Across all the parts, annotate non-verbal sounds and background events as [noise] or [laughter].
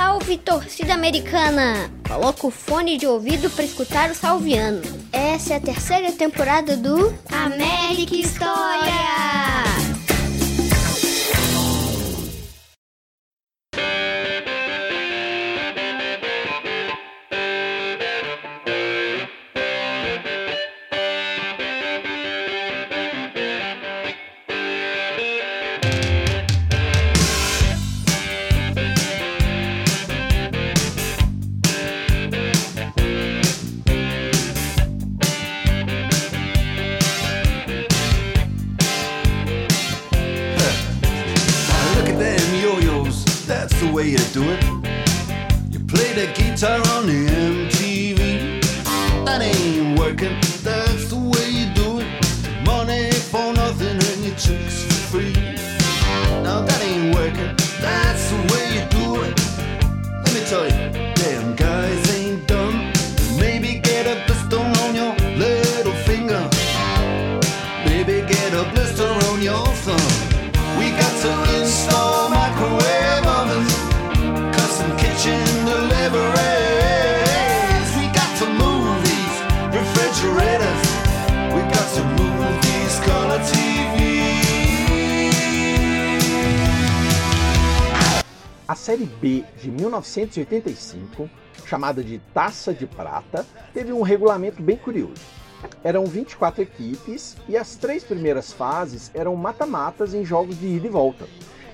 salve torcida americana! Coloca o fone de ouvido para escutar o salviano. Essa é a terceira temporada do América História! Série B de 1985, chamada de Taça de Prata, teve um regulamento bem curioso. Eram 24 equipes e as três primeiras fases eram mata-matas em jogos de ida e volta.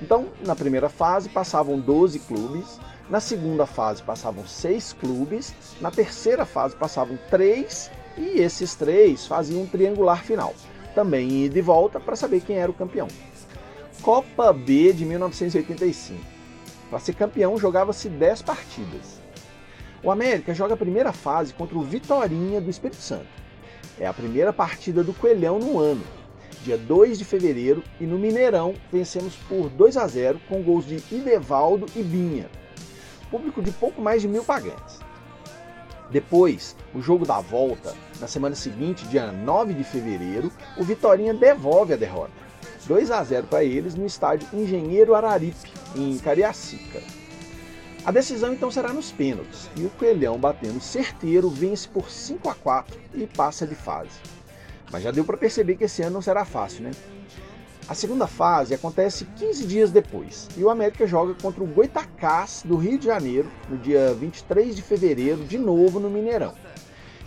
Então, na primeira fase passavam 12 clubes, na segunda fase passavam 6 clubes, na terceira fase passavam 3 e esses três faziam um triangular final, também ida e volta para saber quem era o campeão. Copa B de 1985. Para ser campeão, jogava-se 10 partidas. O América joga a primeira fase contra o Vitorinha do Espírito Santo. É a primeira partida do Coelhão no ano, dia 2 de fevereiro, e no Mineirão vencemos por 2 a 0 com gols de Idevaldo e Binha. Público de pouco mais de mil pagantes. Depois, o jogo da volta, na semana seguinte, dia 9 de fevereiro, o Vitorinha devolve a derrota 2 a 0 para eles no estádio Engenheiro Araripe, em Cariacica. A decisão então será nos pênaltis e o Coelhão, batendo certeiro, vence por 5 a 4 e passa de fase. Mas já deu para perceber que esse ano não será fácil, né? A segunda fase acontece 15 dias depois e o América joga contra o Goitacás do Rio de Janeiro no dia 23 de fevereiro, de novo no Mineirão.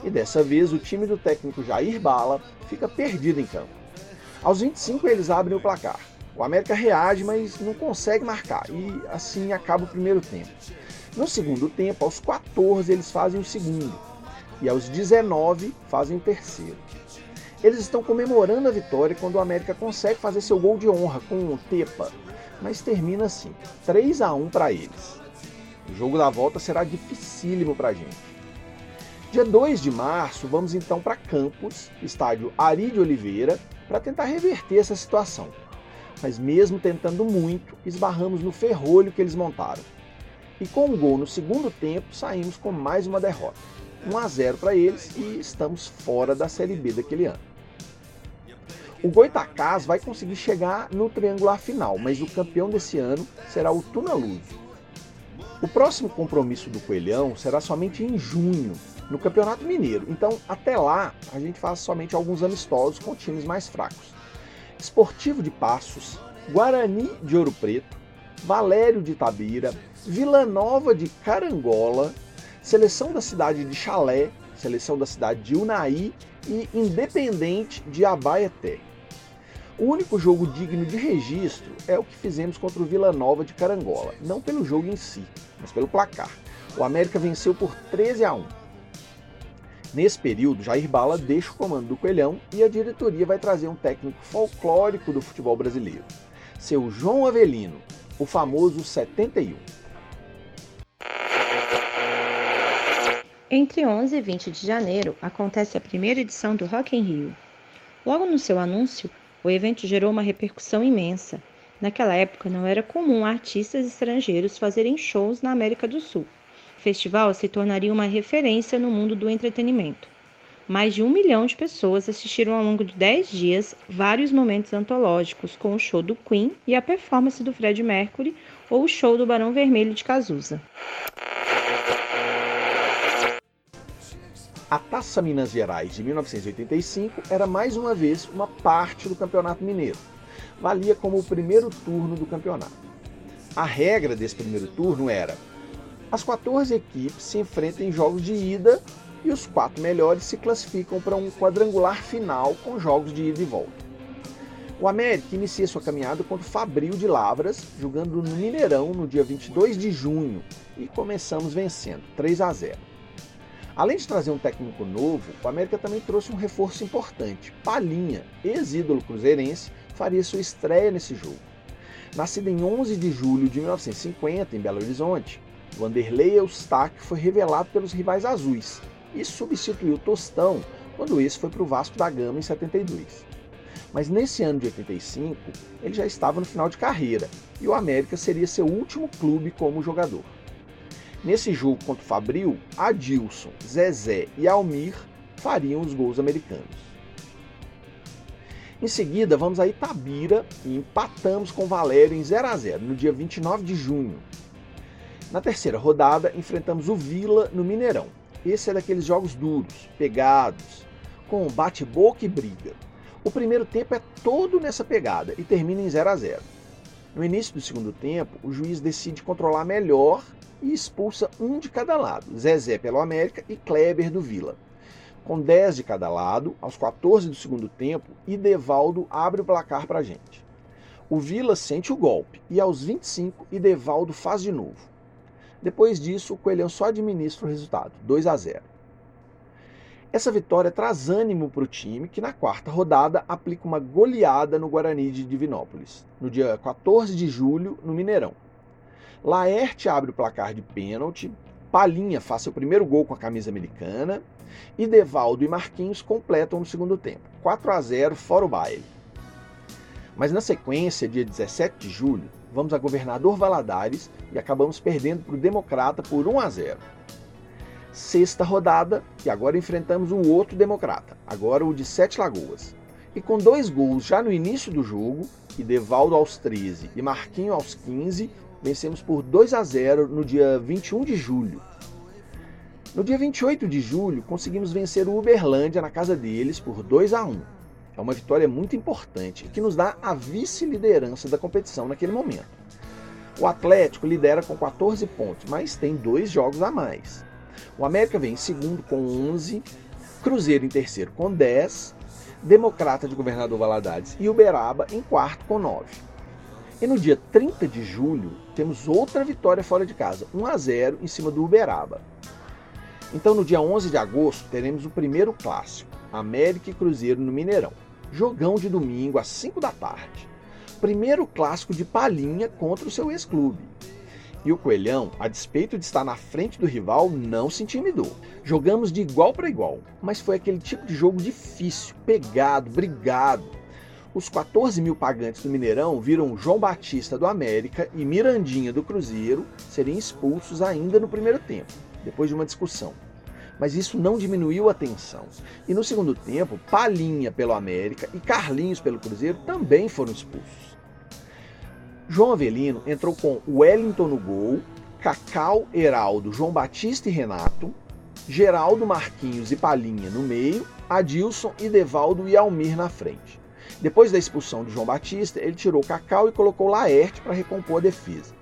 E dessa vez o time do técnico Jair Bala fica perdido em campo. Aos 25 eles abrem o placar. O América reage, mas não consegue marcar e assim acaba o primeiro tempo. No segundo tempo, aos 14 eles fazem o segundo e aos 19 fazem o terceiro. Eles estão comemorando a vitória quando o América consegue fazer seu gol de honra com o Tepa, mas termina assim, 3 a 1 para eles. O jogo da volta será dificílimo para a gente. Dia 2 de março, vamos então para Campos, estádio Ari de Oliveira, para tentar reverter essa situação. Mas mesmo tentando muito, esbarramos no ferrolho que eles montaram. E com um gol no segundo tempo, saímos com mais uma derrota. 1 a 0 para eles e estamos fora da Série B daquele ano. O Goitacás vai conseguir chegar no triangular final, mas o campeão desse ano será o Tunaluso. O próximo compromisso do Coelhão será somente em junho, no Campeonato Mineiro. Então, até lá, a gente faz somente alguns amistosos com times mais fracos. Esportivo de Passos, Guarani de Ouro Preto, Valério de Itabira, Vila Nova de Carangola, Seleção da cidade de Chalé, Seleção da cidade de Unai e Independente de Abaeté. O único jogo digno de registro é o que fizemos contra o Vila Nova de Carangola, não pelo jogo em si, mas pelo placar. O América venceu por 13 a 1. Nesse período, Jair Bala deixa o comando do Coelhão e a diretoria vai trazer um técnico folclórico do futebol brasileiro, seu João Avelino, o famoso 71. Entre 11 e 20 de janeiro acontece a primeira edição do Rock in Rio. Logo no seu anúncio, o evento gerou uma repercussão imensa. Naquela época não era comum artistas estrangeiros fazerem shows na América do Sul. O festival se tornaria uma referência no mundo do entretenimento. Mais de um milhão de pessoas assistiram ao longo de dez dias vários momentos antológicos, com o show do Queen e a performance do Fred Mercury, ou o show do Barão Vermelho de Cazuza. A Taça Minas Gerais de 1985 era mais uma vez uma parte do Campeonato Mineiro. Valia como o primeiro turno do campeonato. A regra desse primeiro turno era: as 14 equipes se enfrentam em jogos de ida e os quatro melhores se classificam para um quadrangular final com jogos de ida e volta. O América inicia sua caminhada contra o Fabril de Lavras, jogando no Mineirão no dia 22 de junho e começamos vencendo 3 a 0. Além de trazer um técnico novo, o América também trouxe um reforço importante. Palinha, ex-ídolo cruzeirense, faria sua estreia nesse jogo. Nascido em 11 de julho de 1950 em Belo Horizonte, Vanderlei Eustáquio foi revelado pelos rivais azuis e substituiu Tostão quando esse foi para o Vasco da Gama em 72. Mas nesse ano de 85, ele já estava no final de carreira e o América seria seu último clube como jogador. Nesse jogo contra o Fabril, Adilson, Zezé e Almir fariam os gols americanos. Em seguida, vamos a Itabira e empatamos com Valério em 0 a 0 no dia 29 de junho. Na terceira rodada, enfrentamos o Vila no Mineirão. Esse é daqueles jogos duros, pegados, com bate-boca e briga. O primeiro tempo é todo nessa pegada e termina em 0 a 0. No início do segundo tempo, o juiz decide controlar melhor e expulsa um de cada lado, Zezé pelo América e Kleber do Vila. Com 10 de cada lado, aos 14 do segundo tempo, Idevaldo abre o placar para a gente. O Vila sente o golpe e aos 25 Idevaldo faz de novo. Depois disso, o Coelhão só administra o resultado, 2 a 0. Essa vitória traz ânimo para o time, que na quarta rodada aplica uma goleada no Guarani de Divinópolis, no dia 14 de julho, no Mineirão. Laerte abre o placar de pênalti, Palinha faz seu primeiro gol com a camisa americana e Devaldo e Marquinhos completam no segundo tempo, 4 a 0 fora o baile. Mas na sequência, dia 17 de julho, vamos a Governador Valadares e acabamos perdendo para o Democrata por 1 a 0 sexta rodada e agora enfrentamos um outro democrata, agora o de Sete Lagoas. E com dois gols já no início do jogo, e Devaldo aos 13 e Marquinho aos 15, vencemos por 2 a 0 no dia 21 de julho. No dia 28 de julho, conseguimos vencer o Uberlândia na casa deles por 2 a 1. É uma vitória muito importante que nos dá a vice-liderança da competição naquele momento. O Atlético lidera com 14 pontos, mas tem dois jogos a mais. O América vem em segundo com 11, Cruzeiro em terceiro com 10, Democrata de Governador Valadares e Uberaba em quarto com 9. E no dia 30 de julho, temos outra vitória fora de casa, 1 a 0 em cima do Uberaba. Então, no dia 11 de agosto, teremos o primeiro clássico, América e Cruzeiro no Mineirão. Jogão de domingo às 5 da tarde. Primeiro clássico de Palinha contra o seu ex-clube. E o Coelhão, a despeito de estar na frente do rival, não se intimidou. Jogamos de igual para igual, mas foi aquele tipo de jogo difícil, pegado, brigado. Os 14 mil pagantes do Mineirão viram João Batista do América e Mirandinha do Cruzeiro serem expulsos ainda no primeiro tempo, depois de uma discussão. Mas isso não diminuiu a tensão. E no segundo tempo, Palinha pelo América e Carlinhos pelo Cruzeiro também foram expulsos. João Avelino entrou com Wellington no gol, Cacau, Heraldo, João Batista e Renato, Geraldo, Marquinhos e Palinha no meio, Adilson, Idevaldo e Almir na frente. Depois da expulsão de João Batista, ele tirou Cacau e colocou Laerte para recompor a defesa.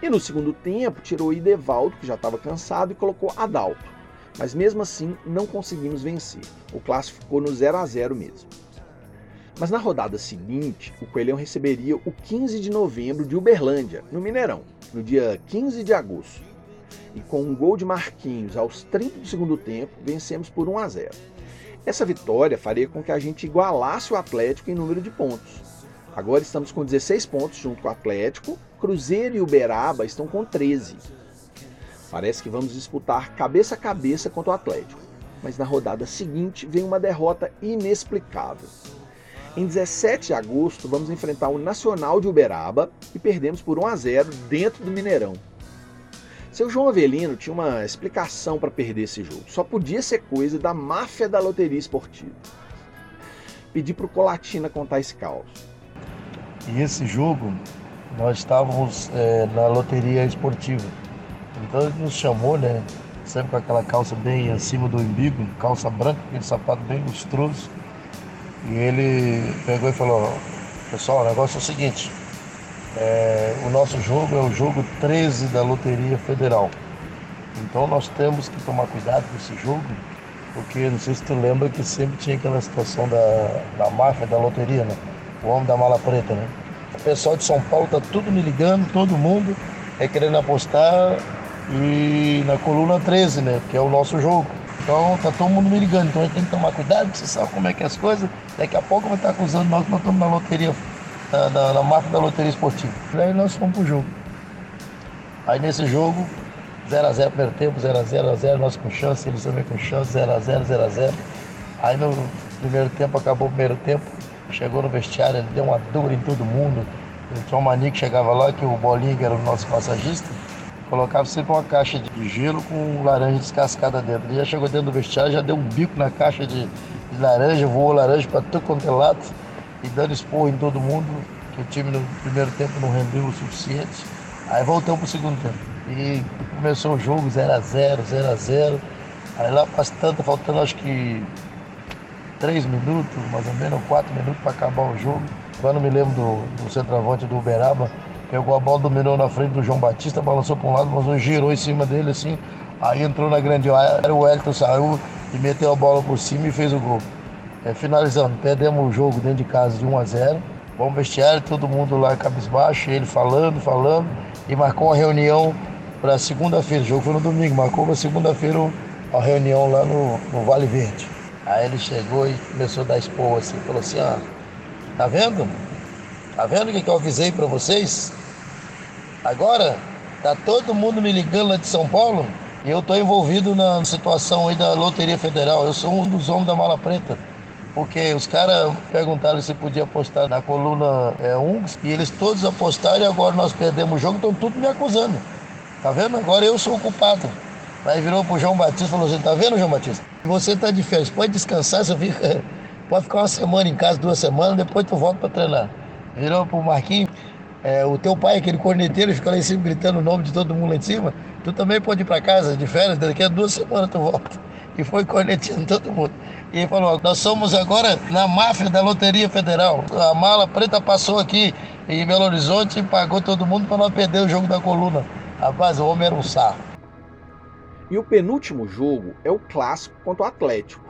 E no segundo tempo, tirou Idevaldo, que já estava cansado, e colocou Adalto. Mas mesmo assim, não conseguimos vencer. O clássico ficou no 0 a 0 mesmo. Mas na rodada seguinte, o Coelhão receberia o 15 de novembro de Uberlândia, no Mineirão, no dia 15 de agosto. E com um gol de Marquinhos aos 30 do segundo tempo, vencemos por 1 a 0. Essa vitória faria com que a gente igualasse o Atlético em número de pontos. Agora estamos com 16 pontos junto com o Atlético, Cruzeiro e Uberaba estão com 13. Parece que vamos disputar cabeça a cabeça contra o Atlético, mas na rodada seguinte vem uma derrota inexplicável. Em 17 de agosto, vamos enfrentar o Nacional de Uberaba e perdemos por 1 a 0 dentro do Mineirão. Seu João Avelino tinha uma explicação para perder esse jogo. Só podia ser coisa da máfia da loteria esportiva. Pedi para o Colatina contar esse caos. E esse jogo nós estávamos é, na loteria esportiva. Então ele nos chamou, né? Sempre com aquela calça bem acima do umbigo, calça branca, aquele sapato bem lustroso. E ele pegou e falou, pessoal, o negócio é o seguinte, é, o nosso jogo é o jogo 13 da Loteria Federal. Então nós temos que tomar cuidado com esse jogo, porque não sei se tu lembra que sempre tinha aquela situação da, da máfia da loteria, né? O homem da mala preta, né? O pessoal de São Paulo tá tudo me ligando, todo mundo é querendo apostar e na coluna 13, né? Que é o nosso jogo. Então tá todo mundo me ligando, então a gente tem que tomar cuidado, você sabe como é que é as coisas. Daqui a pouco vai estar acusando nós que nós estamos na loteria, na, na, na máfia da loteria esportiva. Aí nós fomos pro jogo. Aí nesse jogo, 0x0 primeiro tempo, 0x0, 0 nós com chance, eles também com chance, 0x0, 0x0. Aí no primeiro tempo, acabou o primeiro tempo, chegou no vestiário, ele deu uma dura em todo mundo. Tinha um maninho que chegava lá, que o Bolinho, que era o nosso massagista, colocava sempre uma caixa de gelo com laranja descascada dentro. Ele já chegou dentro do vestiário, já deu um bico na caixa de, de laranja, voou laranja para tudo quanto é lado, e dando esporro em todo mundo, que o time no primeiro tempo não rendeu o suficiente. Aí voltamos para o segundo tempo. E começou o jogo 0x0, 0x0. Aí lá bastante, faltando acho que 3 minutos, mais ou menos, 4 minutos para acabar o jogo. Quando me lembro do, do centroavante do Uberaba, pegou a bola, dominou na frente do João Batista, balançou para um lado, mas girou em cima dele assim. Aí entrou na grande área, o Elton saiu e meteu a bola por cima e fez o gol. É, finalizando, perdemos o jogo dentro de casa de 1 a 0 Bom vestiário, todo mundo lá cabisbaixo, ele falando, falando, e marcou uma reunião para segunda-feira. O jogo foi no domingo, marcou para segunda-feira uma reunião lá no, no, Vale Verde. Aí ele chegou e começou a dar expor assim, falou assim, ah, tá vendo? Tá vendo o que, que eu avisei para vocês? Agora tá todo mundo me ligando lá de São Paulo e eu tô envolvido na situação aí da Loteria Federal. Eu sou um dos homens da mala preta. Porque os caras perguntaram se podia apostar na coluna é, 1 e eles todos apostaram e agora nós perdemos o jogo, estão tudo me acusando. Tá vendo? Agora eu sou o culpado. Aí virou pro João Batista e falou assim: tá vendo, João Batista? Você tá de férias, pode descansar, você fica, [laughs] pode ficar uma semana em casa, duas semanas, depois tu volta para treinar virou pro Marquinhos, é, o teu pai, aquele corneteiro, fica lá em cima gritando o nome de todo mundo lá em cima, tu também pode ir para casa de férias, daqui a duas semanas tu volta. [laughs] E foi corneteando todo mundo. E ele falou, nós somos agora na máfia da Loteria Federal. A mala preta passou aqui em Belo Horizonte e pagou todo mundo para não perder o jogo da coluna. Rapaz, o homem era um sarro. E o penúltimo jogo é o clássico contra o Atlético.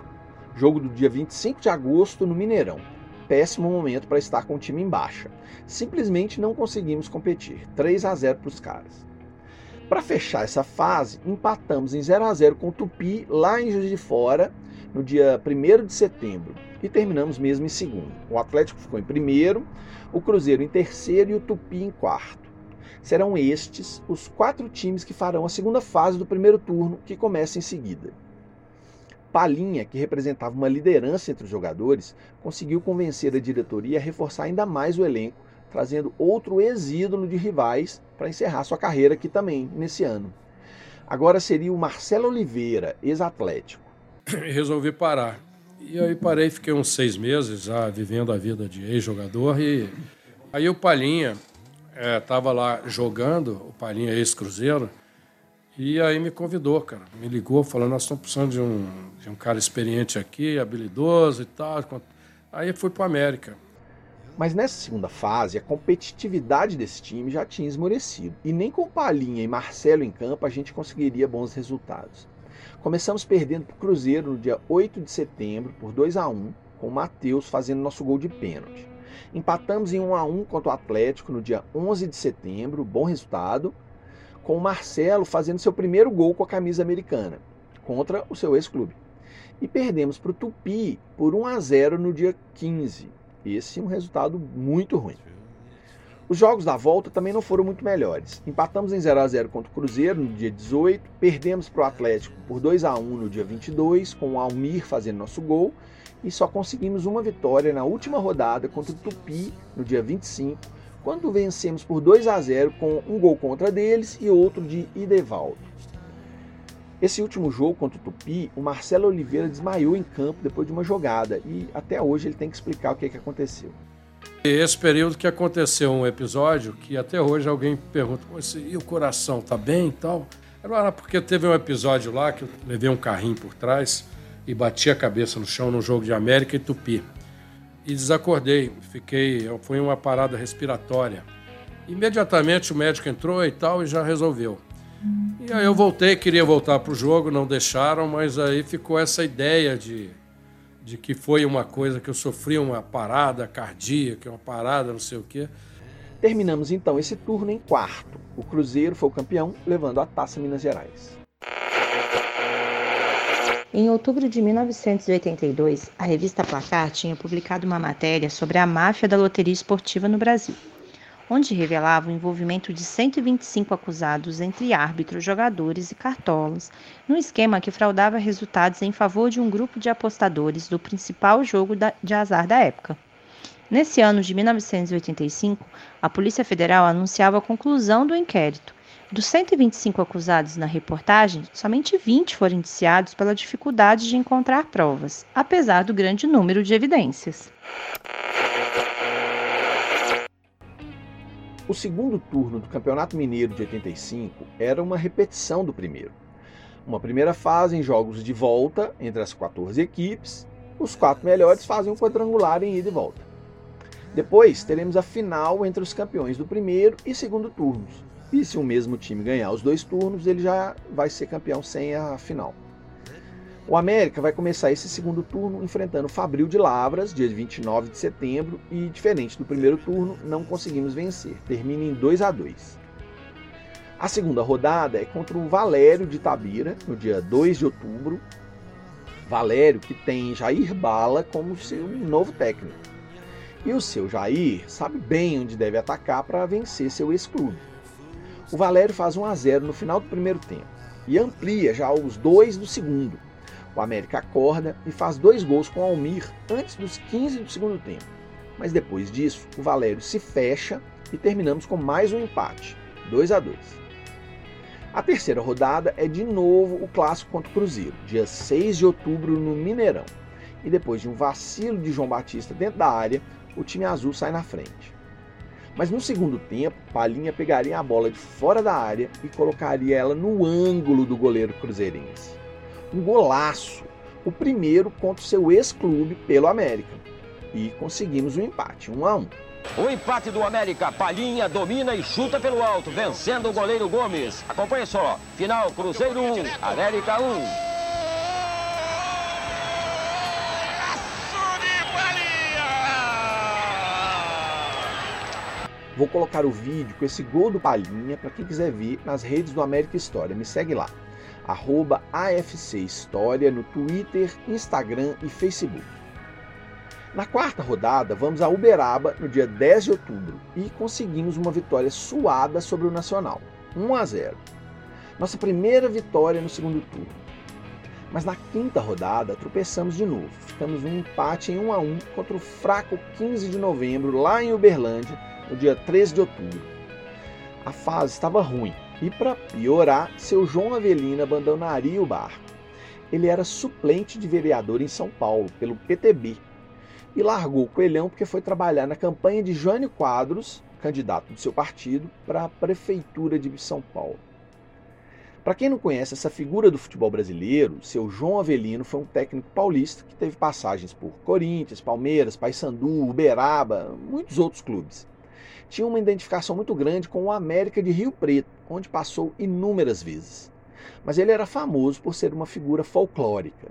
Jogo do dia 25 de agosto no Mineirão péssimo momento para estar com o time em baixa. Simplesmente não conseguimos competir. 3 a 0 para os caras. Para fechar essa fase, empatamos em 0 a 0 com o Tupi lá em Juiz de Fora no dia 1 de setembro e terminamos mesmo em segundo. O Atlético ficou em primeiro, o Cruzeiro em terceiro e o Tupi em quarto. Serão estes os quatro times que farão a segunda fase do primeiro turno, que começa em seguida. Palinha, que representava uma liderança entre os jogadores, conseguiu convencer a diretoria a reforçar ainda mais o elenco, trazendo outro ex-ídolo de rivais para encerrar sua carreira aqui também, nesse ano. Agora seria o Marcelo Oliveira, ex-atlético. [coughs] Resolvi parar. E aí parei, fiquei uns seis meses já vivendo a vida de ex-jogador. E aí o Palinha estava é, lá jogando, o Palinha ex-cruzeiro, e aí me convidou, cara. Me ligou falando, nós estamos precisando de um, de um cara experiente aqui, habilidoso e tal. Aí fui para América. Mas nessa segunda fase, a competitividade desse time já tinha esmorecido. E nem com Palinha e Marcelo em campo a gente conseguiria bons resultados. Começamos perdendo para o Cruzeiro no dia 8 de setembro por 2 a 1 com o Matheus fazendo nosso gol de pênalti. Empatamos em 1 a 1 contra o Atlético no dia 11 de setembro, bom resultado, com o Marcelo fazendo seu primeiro gol com a camisa americana contra o seu ex-clube. E perdemos para o Tupi por 1 a 0 no dia 15. Esse é um resultado muito ruim. Os jogos da volta também não foram muito melhores. Empatamos em 0 a 0 contra o Cruzeiro no dia 18, perdemos para o Atlético por 2 a 1 no dia 22, com o Almir fazendo nosso gol, e só conseguimos uma vitória na última rodada contra o Tupi no dia 25, quando vencemos por 2 a 0 com um gol contra deles e outro de Idevaldo. Esse último jogo contra o Tupi, o Marcelo Oliveira desmaiou em campo depois de uma jogada e até hoje ele tem que explicar o que, é que aconteceu. Esse período que aconteceu um episódio que até hoje alguém pergunta, e o coração tá bem e tal? Era porque teve um episódio lá que eu levei um carrinho por trás e bati a cabeça no chão num jogo de América e Tupi. E desacordei, fiquei, foi uma parada respiratória. Imediatamente o médico entrou e tal e já resolveu. E aí eu voltei, queria voltar para o jogo, não deixaram, mas aí ficou essa ideia de de que foi uma coisa que eu sofri uma parada cardíaca, uma parada não sei o quê. Terminamos então esse turno em quarto. O Cruzeiro foi o campeão, levando a Taça Minas Gerais. Em outubro de 1982, a revista Placar tinha publicado uma matéria sobre a máfia da loteria esportiva no Brasil onde revelava o envolvimento de 125 acusados entre árbitros, jogadores e cartolas, num esquema que fraudava resultados em favor de um grupo de apostadores do principal jogo de azar da época. Nesse ano de 1985, a Polícia Federal anunciava a conclusão do inquérito. Dos 125 acusados na reportagem, somente 20 foram indiciados pela dificuldade de encontrar provas, apesar do grande número de evidências. O segundo turno do Campeonato Mineiro de 85 era uma repetição do primeiro. Uma primeira fase em jogos de volta entre as 14 equipes, os quatro melhores fazem um quadrangular em ida e volta. Depois teremos a final entre os campeões do primeiro e segundo turnos. E se o mesmo time ganhar os dois turnos, ele já vai ser campeão sem a final. O América vai começar esse segundo turno enfrentando o Fabril de Lavras, dia 29 de setembro, e diferente do primeiro turno, não conseguimos vencer. Termina em 2 a 2. A segunda rodada é contra o Valério de Tabira, no dia 2 de outubro. Valério que tem Jair Bala como seu novo técnico. E o seu Jair sabe bem onde deve atacar para vencer seu ex-clube. O Valério faz 1 a 0 no final do primeiro tempo e amplia já os dois do segundo o América acorda e faz dois gols com o Almir antes dos 15 do segundo tempo. Mas depois disso, o Valério se fecha e terminamos com mais um empate, 2 a 2. A terceira rodada é de novo o clássico contra o Cruzeiro, dia 6 de outubro no Mineirão. E depois de um vacilo de João Batista dentro da área, o time azul sai na frente. Mas no segundo tempo, Palinha pegaria a bola de fora da área e colocaria ela no ângulo do goleiro cruzeirense um golaço, o primeiro contra o seu ex-clube pelo América. E conseguimos um empate, 1 um a 1. O empate do América, Palhinha domina e chuta pelo alto, vencendo o goleiro Gomes. Acompanhe só, final Cruzeiro 1, América 1. Vou colocar o vídeo com esse gol do Palhinha para quem quiser ver nas redes do América História. Me segue lá arroba AFC História no Twitter, Instagram e Facebook. Na quarta rodada, vamos a Uberaba no dia 10 de outubro e conseguimos uma vitória suada sobre o Nacional, 1 a 0. Nossa primeira vitória no segundo turno. Mas na quinta rodada tropeçamos de novo. Ficamos um empate em 1 a 1 contra o fraco 15 de novembro lá em Uberlândia, no dia 13 de outubro. A fase estava ruim e para piorar, seu João Avelino abandonaria o barco. Ele era suplente de vereador em São Paulo, pelo PTB, e largou o Coelhão porque foi trabalhar na campanha de Jânio Quadros, candidato do seu partido, para a Prefeitura de São Paulo. Para quem não conhece essa figura do futebol brasileiro, seu João Avelino foi um técnico paulista que teve passagens por Corinthians, Palmeiras, Paysandu, Uberaba, muitos outros clubes tinha uma identificação muito grande com o América de Rio Preto, onde passou inúmeras vezes. Mas ele era famoso por ser uma figura folclórica.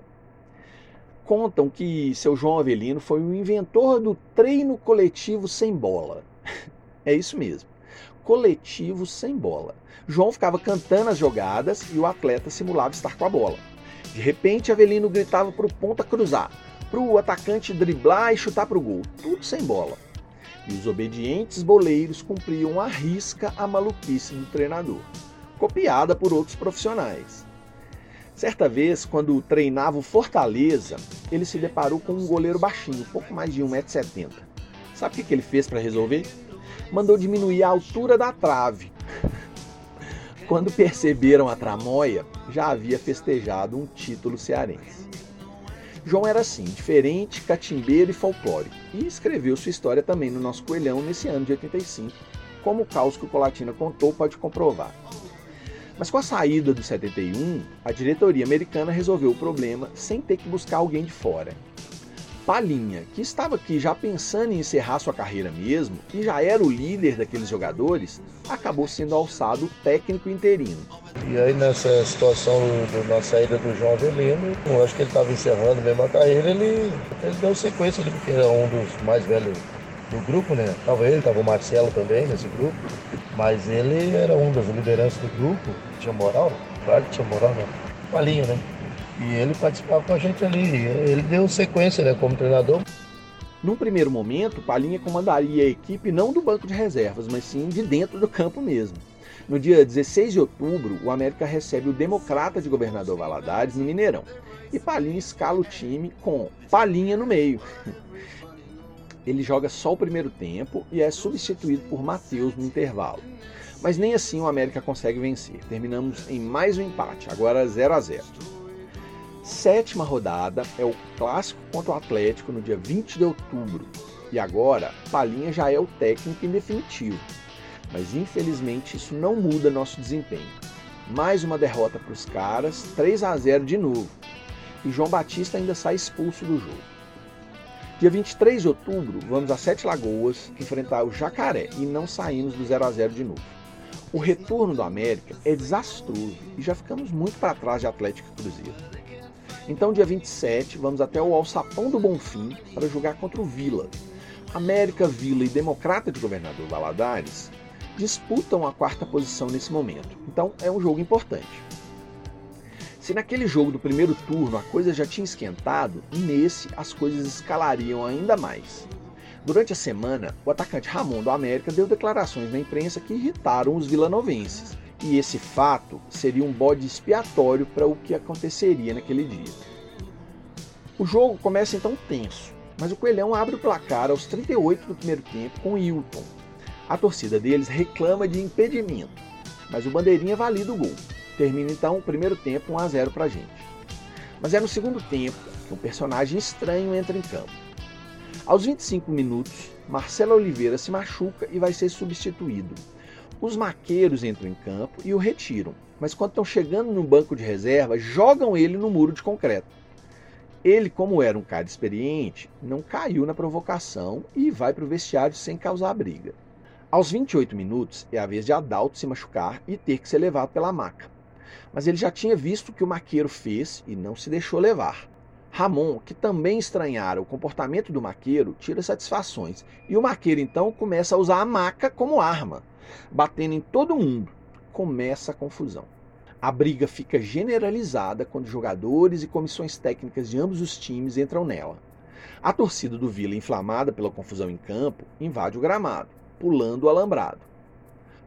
Contam que seu João Avelino foi o inventor do treino coletivo sem bola. [laughs] É isso mesmo, coletivo sem bola. João ficava cantando as jogadas e o atleta simulava estar com a bola. De repente, Avelino gritava para o ponta cruzar, para o atacante driblar e chutar para o gol, tudo sem bola e os obedientes boleiros cumpriam à risca a maluquice do treinador, copiada por outros profissionais. Certa vez, quando treinava o Fortaleza, ele se deparou com um goleiro baixinho, pouco mais de 1,70m. Sabe o que ele fez para resolver? Mandou diminuir a altura da trave. [laughs] Quando perceberam a tramóia, já havia festejado um título cearense. João era assim, diferente, catimbeiro e folclórico, e escreveu sua história também no nosso Coelhão nesse ano de 85, como o caos que o Colatina contou pode comprovar. Mas com a saída do 71, a diretoria americana resolveu o problema sem ter que buscar alguém de fora. Palinha, que estava aqui já pensando em encerrar sua carreira mesmo e já era o líder daqueles jogadores, acabou sendo alçado técnico interino. E aí nessa situação da saída do João Avelino, eu acho que ele estava encerrando mesmo a carreira, ele, ele deu sequência ali, porque era um dos mais velhos do grupo, né? Tava ele, tava o Marcelo também nesse grupo, mas ele era um das lideranças do grupo, tinha moral, claro que tinha moral, né? Palinha, né? E ele participava com a gente ali. Ele deu sequência né, como treinador. Num primeiro momento, Palinha comandaria a equipe não do banco de reservas, mas sim de dentro do campo mesmo. No dia 16 de outubro, o América recebe o Democrata de Governador Valadares no Mineirão. E Palinha escala o time com Palinha no meio. [laughs] Ele joga só o primeiro tempo e é substituído por Matheus no intervalo. Mas nem assim o América consegue vencer. Terminamos em mais um empate, agora 0 a 0 sétima rodada é o clássico contra o Atlético no dia 20 de outubro. E agora, Palinha já é o técnico em definitivo. Mas infelizmente isso não muda nosso desempenho. Mais uma derrota para os caras, 3 a 0 de novo. E João Batista ainda sai expulso do jogo. Dia 23 de outubro, vamos a Sete Lagoas enfrentar o Jacaré e não saímos do 0 a 0 de novo. O retorno do América é desastroso e já ficamos muito para trás de Atlético e Cruzeiro. Então, dia 27, vamos até o Alçapão do Bonfim para jogar contra o Vila. América, Vila e Democrata de Governador Valadares disputam a quarta posição nesse momento. Então, é um jogo importante. Se naquele jogo do primeiro turno a coisa já tinha esquentado, nesse as coisas escalariam ainda mais. Durante a semana, o atacante Ramon do América deu declarações na imprensa que irritaram os vilanovenses e esse fato seria um bode expiatório para o que aconteceria naquele dia. O jogo começa então tenso, mas o Coelhão abre o placar aos 38 do primeiro tempo com Hilton. A torcida deles reclama de impedimento, mas o Bandeirinha valida o gol. Termina então o primeiro tempo 1 a 0 para a gente. Mas é no segundo tempo que um personagem estranho entra em campo. Aos 25 minutos, Marcelo Oliveira se machuca e vai ser substituído. Os maqueiros entram em campo e o retiram, mas quando estão chegando no banco de reserva, jogam ele no muro de concreto. Ele, como era um cara experiente, não caiu na provocação e vai para o vestiário sem causar briga. Aos 28 minutos, é a vez de Adalto se machucar e ter que ser levado pela maca. Mas ele já tinha visto o que o maqueiro fez e não se deixou levar. Ramon, que também estranhara o comportamento do maqueiro, tira satisfações e o maqueiro então começa a usar a maca como arma batendo em todo mundo. Começa a confusão. A briga fica generalizada quando jogadores e comissões técnicas de ambos os times entram nela. A torcida do Vila, inflamada pela confusão em campo, invade o gramado, pulando o alambrado.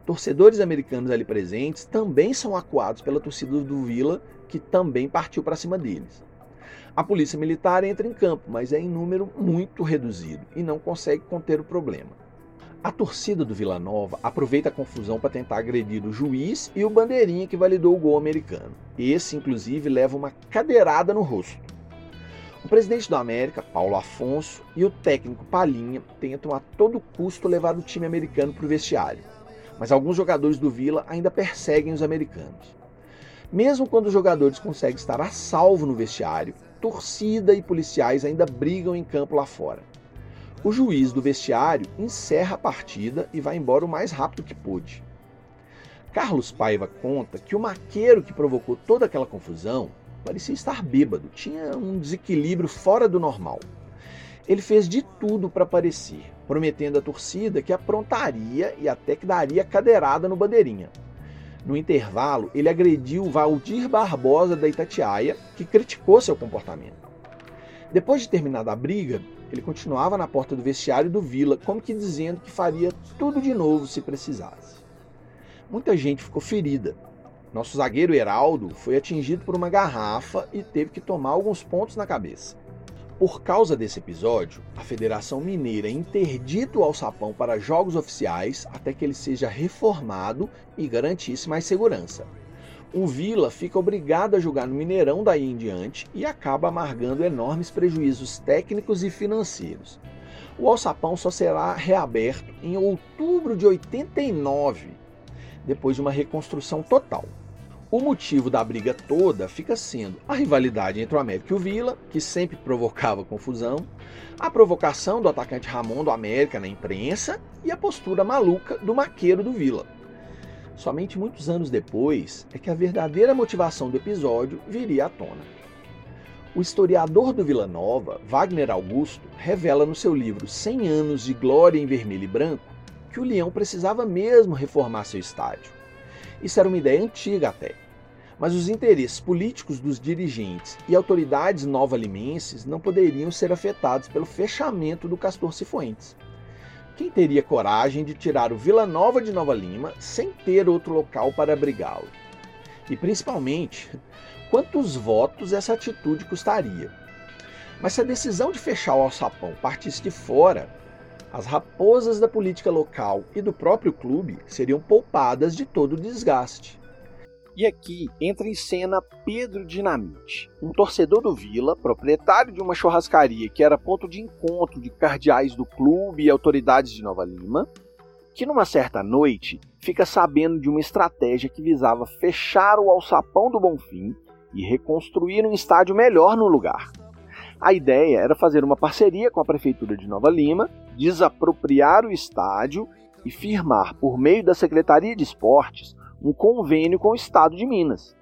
Torcedores americanos ali presentes também são acuados pela torcida do Vila, que também partiu para cima deles. A polícia militar entra em campo, mas é em número muito reduzido e não consegue conter o problema. A torcida do Vila Nova aproveita a confusão para tentar agredir o juiz e o bandeirinha que validou o gol americano. Esse, inclusive, leva uma cadeirada no rosto. O presidente do América, Paulo Afonso, e o técnico Palinha tentam a todo custo levar o time americano para o vestiário, mas alguns jogadores do Vila ainda perseguem os americanos. Mesmo quando os jogadores conseguem estar a salvo no vestiário, torcida e policiais ainda brigam em campo lá fora. O juiz do vestiário encerra a partida e vai embora o mais rápido que pôde. Carlos Paiva conta que o maqueiro que provocou toda aquela confusão parecia estar bêbado, tinha um desequilíbrio fora do normal. Ele fez de tudo para aparecer, prometendo à torcida que aprontaria e até que daria cadeirada no bandeirinha. No intervalo, ele agrediu Valdir Barbosa da Itatiaia, que criticou seu comportamento. Depois de terminada a briga, ele continuava na porta do vestiário do Vila, como que dizendo que faria tudo de novo se precisasse. Muita gente ficou ferida. Nosso zagueiro Heraldo foi atingido por uma garrafa e teve que tomar alguns pontos na cabeça. Por causa desse episódio, a Federação Mineira interdita o alçapão para jogos oficiais até que ele seja reformado e garantisse mais segurança. o Vila fica obrigado a jogar no Mineirão daí em diante e acaba amargando enormes prejuízos técnicos e financeiros. O alçapão só será reaberto em outubro de 89, depois de uma reconstrução total. O motivo da briga toda fica sendo a rivalidade entre o América e o Vila, que sempre provocava confusão, a provocação do atacante Ramon do América na imprensa e a postura maluca do maqueiro do Vila. Somente muitos anos depois é que a verdadeira motivação do episódio viria à tona. O historiador do Vila Nova, Wagner Augusto, revela no seu livro 100 anos de glória em vermelho e branco que o Leão precisava mesmo reformar seu estádio isso era uma ideia antiga até. Mas os interesses políticos dos dirigentes e autoridades nova-limenses não poderiam ser afetados pelo fechamento do Castor Cifuentes. Quem teria coragem de tirar o Vila Nova de Nova Lima sem ter outro local para abrigá-lo? E principalmente, quantos votos essa atitude custaria? Mas se a decisão de fechar o alçapão partisse de fora, as raposas da política local e do próprio clube seriam poupadas de todo o desgaste. E aqui entra em cena Pedro Dinamite, um torcedor do Vila, proprietário de uma churrascaria que era ponto de encontro de cardeais do clube e autoridades de Nova Lima, que numa certa noite fica sabendo de uma estratégia que visava fechar o alçapão do Bonfim e reconstruir um estádio melhor no lugar. A ideia era fazer uma parceria com a Prefeitura de Nova Lima, desapropriar o estádio e firmar, por meio da Secretaria de Esportes, um convênio com o Estado de Minas.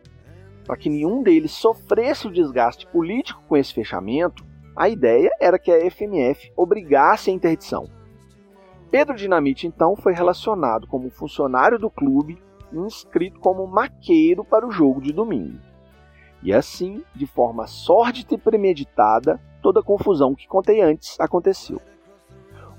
Para que nenhum deles sofresse o desgaste político com esse fechamento, a ideia era que a FMF obrigasse a interdição. Pedro Dinamite então foi relacionado como funcionário do clube e inscrito como maqueiro para o jogo de domingo. E assim, de forma sórdida e premeditada, toda a confusão que contei antes aconteceu.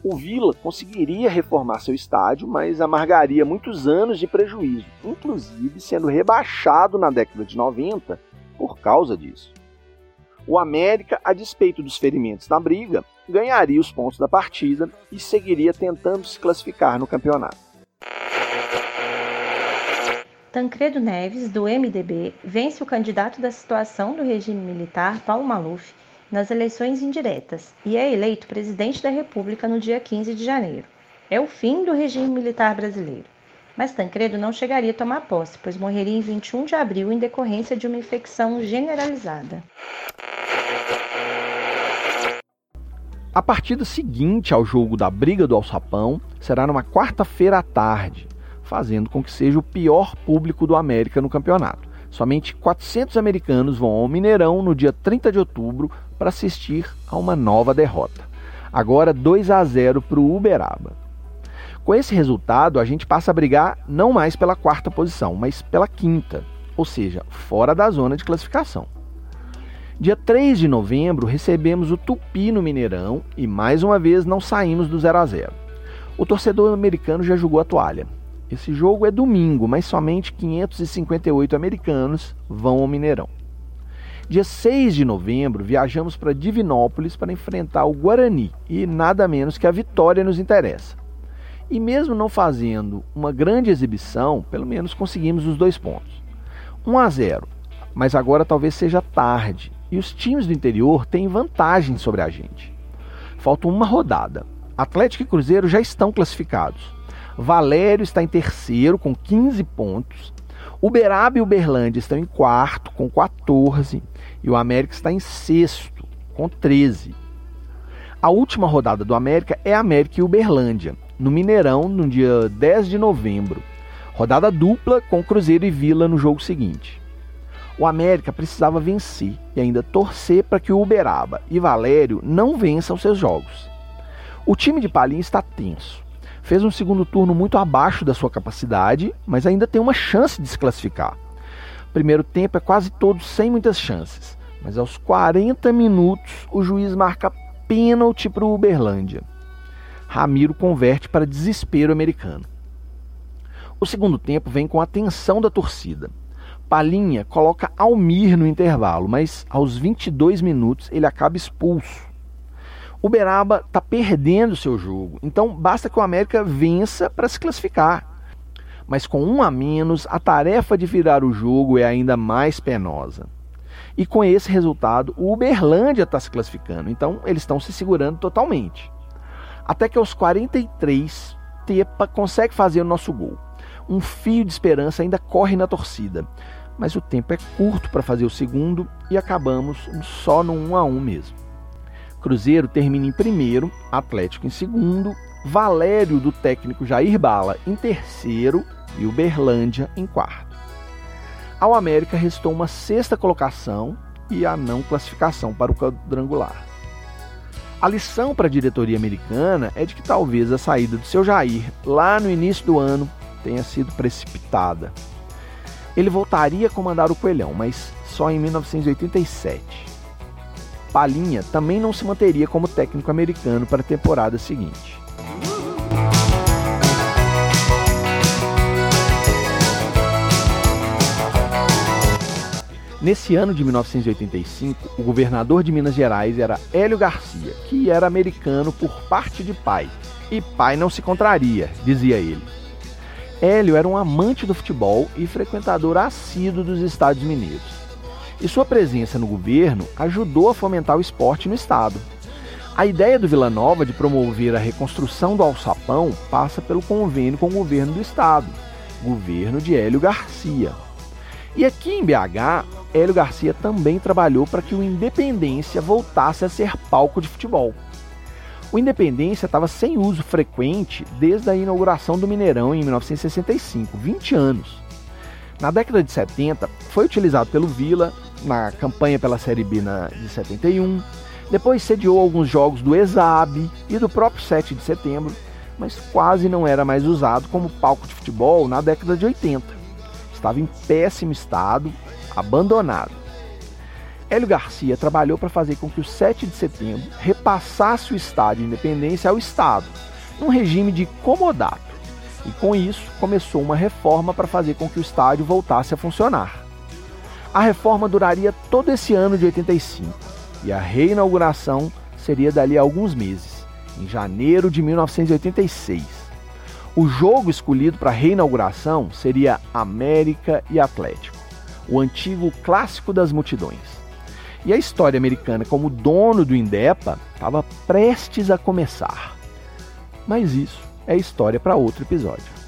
O Vila conseguiria reformar seu estádio, mas amargaria muitos anos de prejuízo, inclusive sendo rebaixado na década de 90 por causa disso. O América, a despeito dos ferimentos na briga, ganharia os pontos da partida e seguiria tentando se classificar no campeonato. Tancredo Neves, do MDB, vence o candidato da situação do regime militar, Paulo Maluf, nas eleições indiretas e é eleito presidente da República no dia 15 de janeiro. É o fim do regime militar brasileiro. Mas Tancredo não chegaria a tomar posse, pois morreria em 21 de abril em decorrência de uma infecção generalizada. A partida seguinte ao jogo da Briga do Alçapão será numa quarta-feira à tarde, fazendo com que seja o pior público do América no campeonato. Somente 400 americanos vão ao Mineirão no dia 30 de outubro para assistir a uma nova derrota. Agora 2 a 0 para o Uberaba. Com esse resultado, a gente passa a brigar não mais pela quarta posição, mas pela quinta, ou seja, fora da zona de classificação. Dia 3 de novembro, recebemos o Tupi no Mineirão e mais uma vez não saímos do 0 a 0. O torcedor americano já jogou a toalha. Esse jogo é domingo, mas somente 558 americanos vão ao Mineirão. Dia 6 de novembro, viajamos para Divinópolis para enfrentar o Guarani e nada menos que a vitória nos interessa. E mesmo não fazendo uma grande exibição, pelo menos conseguimos os dois pontos. 1 a 0, mas agora talvez seja tarde e os times do interior têm vantagem sobre a gente. Falta uma rodada. Atlético e Cruzeiro já estão classificados. Valério está em terceiro com 15 pontos. Uberaba e Uberlândia estão em quarto com 14 e o América está em sexto com 13. A última rodada do América é América e Uberlândia, no Mineirão, no dia 10 de novembro. Rodada dupla com Cruzeiro e Vila no jogo seguinte. O América precisava vencer e ainda torcer para que o Uberaba e Valério não vençam seus jogos. O time de Palinha está tenso fez um segundo turno muito abaixo da sua capacidade, mas ainda tem uma chance de se classificar. Primeiro tempo é quase todo sem muitas chances, mas aos 40 minutos o juiz marca pênalti para o Uberlândia. Ramiro converte para desespero americano. O segundo tempo vem com a atenção da torcida. Palinha coloca Almir no intervalo, mas aos 22 minutos ele acaba expulso. Uberaba está perdendo seu jogo. Então basta que o América vença para se classificar. Mas com um a menos, a tarefa de virar o jogo é ainda mais penosa. E com esse resultado, o Uberlândia está se classificando, então eles estão se segurando totalmente. Até que aos 43, Tepa consegue fazer o nosso gol. Um fio de esperança ainda corre na torcida, mas o tempo é curto para fazer o segundo e acabamos só no 1 a 1 mesmo. Cruzeiro termina em primeiro, Atlético em segundo, Valério do técnico Jair Bala em terceiro e Uberlândia em quarto. Ao América restou uma sexta colocação e a não classificação para o quadrangular. A lição para a diretoria americana é de que talvez a saída do seu Jair lá no início do ano tenha sido precipitada. Ele voltaria a comandar o Coelhão, mas só em 1987. Palinha também não se manteria como técnico americano para a temporada seguinte. Nesse ano de 1985, o governador de Minas Gerais era Hélio Garcia, que era americano por parte de pai. E pai não se contraria, dizia ele. Hélio era um amante do futebol e frequentador assíduo dos Estados Mineiros. E sua presença no governo ajudou a fomentar o esporte no estado. A ideia do Vila Nova de promover a reconstrução do alçapão passa pelo convênio com o governo do estado, governo de Hélio Garcia. E aqui em BH, Hélio Garcia também trabalhou para que o Independência voltasse a ser palco de futebol. O Independência estava sem uso frequente desde a inauguração do Mineirão em 1965, 20 anos. Na década de 70, foi utilizado pelo Vila na campanha pela Série B na, de 71, depois sediou alguns jogos do Exab e do próprio 7 de setembro, mas quase não era mais usado como palco de futebol na década de 80. Estava em péssimo estado abandonado. Hélio Garcia trabalhou para fazer com que o 7 de setembro repassasse o estádio de Independência ao Estado, num regime de comodato. E com isso começou uma reforma para fazer com que o estádio voltasse a funcionar. A reforma duraria todo esse ano de 85 e a reinauguração seria dali a alguns meses, em janeiro de 1986. O jogo escolhido para a reinauguração seria América e Atlético o antigo clássico das multidões. E a história americana como dono do Indepa estava prestes a começar. Mas isso é história para outro episódio.